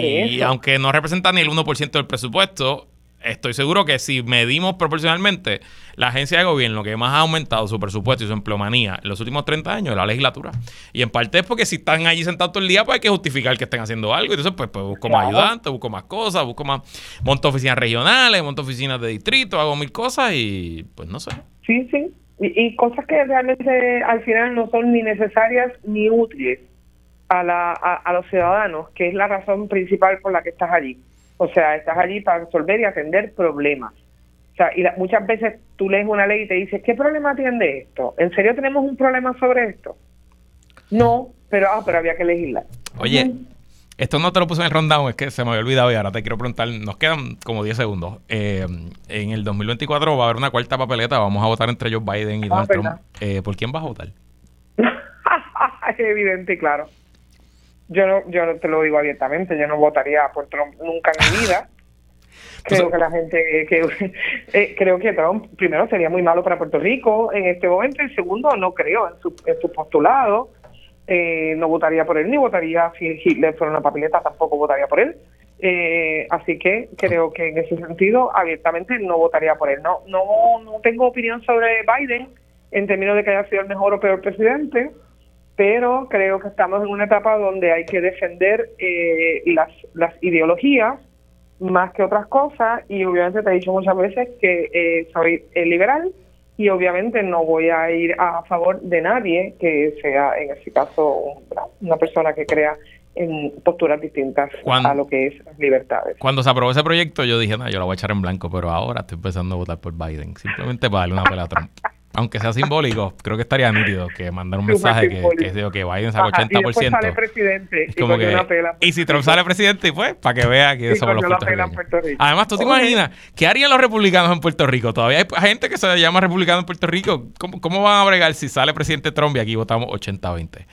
y aunque no representa ni el 1% del presupuesto, estoy seguro que si medimos proporcionalmente, la agencia de gobierno que más ha aumentado su presupuesto y su empleomanía en los últimos 30 años es la legislatura. Y en parte es porque si están allí sentados todo el día, pues hay que justificar que estén haciendo algo. Y entonces, pues, pues busco más ayudantes, busco más cosas, busco más. Monto oficinas regionales, monto oficinas de distrito, hago mil cosas y pues no sé. Sí, sí. Y, cosas que realmente al final no son ni necesarias ni útiles a, la, a los ciudadanos, que es la razón principal por la que estás allí. O sea, estás allí para resolver y atender problemas. O sea, y muchas veces tú lees una ley y te dices, ¿qué problema atiende esto? ¿En serio tenemos un problema sobre esto? No, pero, ah, pero había que legislar. Oye, esto no te lo puse en el rundown, es que se me había olvidado y ahora te quiero preguntar, nos quedan como 10 segundos. Eh, en el 2024 va a haber una cuarta papeleta, vamos a votar entre Joe Biden y ah, Donald Trump. Eh, ¿Por quién vas a votar? es evidente, claro. Yo no, yo te lo digo abiertamente, yo no votaría por Trump nunca en mi vida. Creo que la gente, que, eh, creo que Trump, primero, sería muy malo para Puerto Rico en este momento, y segundo, no creo en su, en su postulado. Eh, no votaría por él, ni votaría si Hitler fuera una papeleta, tampoco votaría por él. Eh, así que creo que en ese sentido, abiertamente, no votaría por él. No, no, no tengo opinión sobre Biden en términos de que haya sido el mejor o peor presidente pero creo que estamos en una etapa donde hay que defender eh, las, las ideologías más que otras cosas y obviamente te he dicho muchas veces que eh, soy eh, liberal y obviamente no voy a ir a favor de nadie que sea en este caso una persona que crea en posturas distintas a lo que es las libertades. Cuando se aprobó ese proyecto yo dije, no, yo lo voy a echar en blanco, pero ahora estoy empezando a votar por Biden, simplemente para darle una pelea a Trump. Aunque sea simbólico, creo que estaría nítido que mandar un mensaje que, que, digo que Biden saca 80%. Y sale presidente. y, si Trump sale presidente, pues, para que vea que somos los puertorriqueños. Además, tú te imaginas, ¿qué harían los republicanos en Puerto Rico? Todavía hay gente que se llama republicano en Puerto Rico. ¿Cómo, cómo van a bregar si sale presidente Trump y aquí votamos 80-20?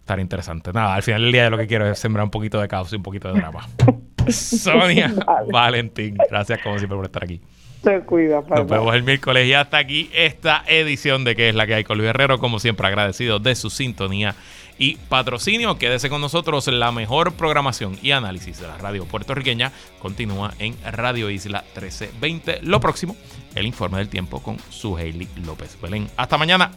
Estaría interesante. Nada, al final del día lo que quiero es sembrar un poquito de caos y un poquito de drama. Sonia, Valentín, gracias como siempre por estar aquí. Se cuida, Nos vemos el miércoles y hasta aquí esta edición de que es la que hay con Luis Herrero. Como siempre, agradecido de su sintonía y patrocinio. Quédese con nosotros. La mejor programación y análisis de la radio puertorriqueña continúa en Radio Isla 1320. Lo próximo, el informe del tiempo con su Hailey López Belén. Hasta mañana.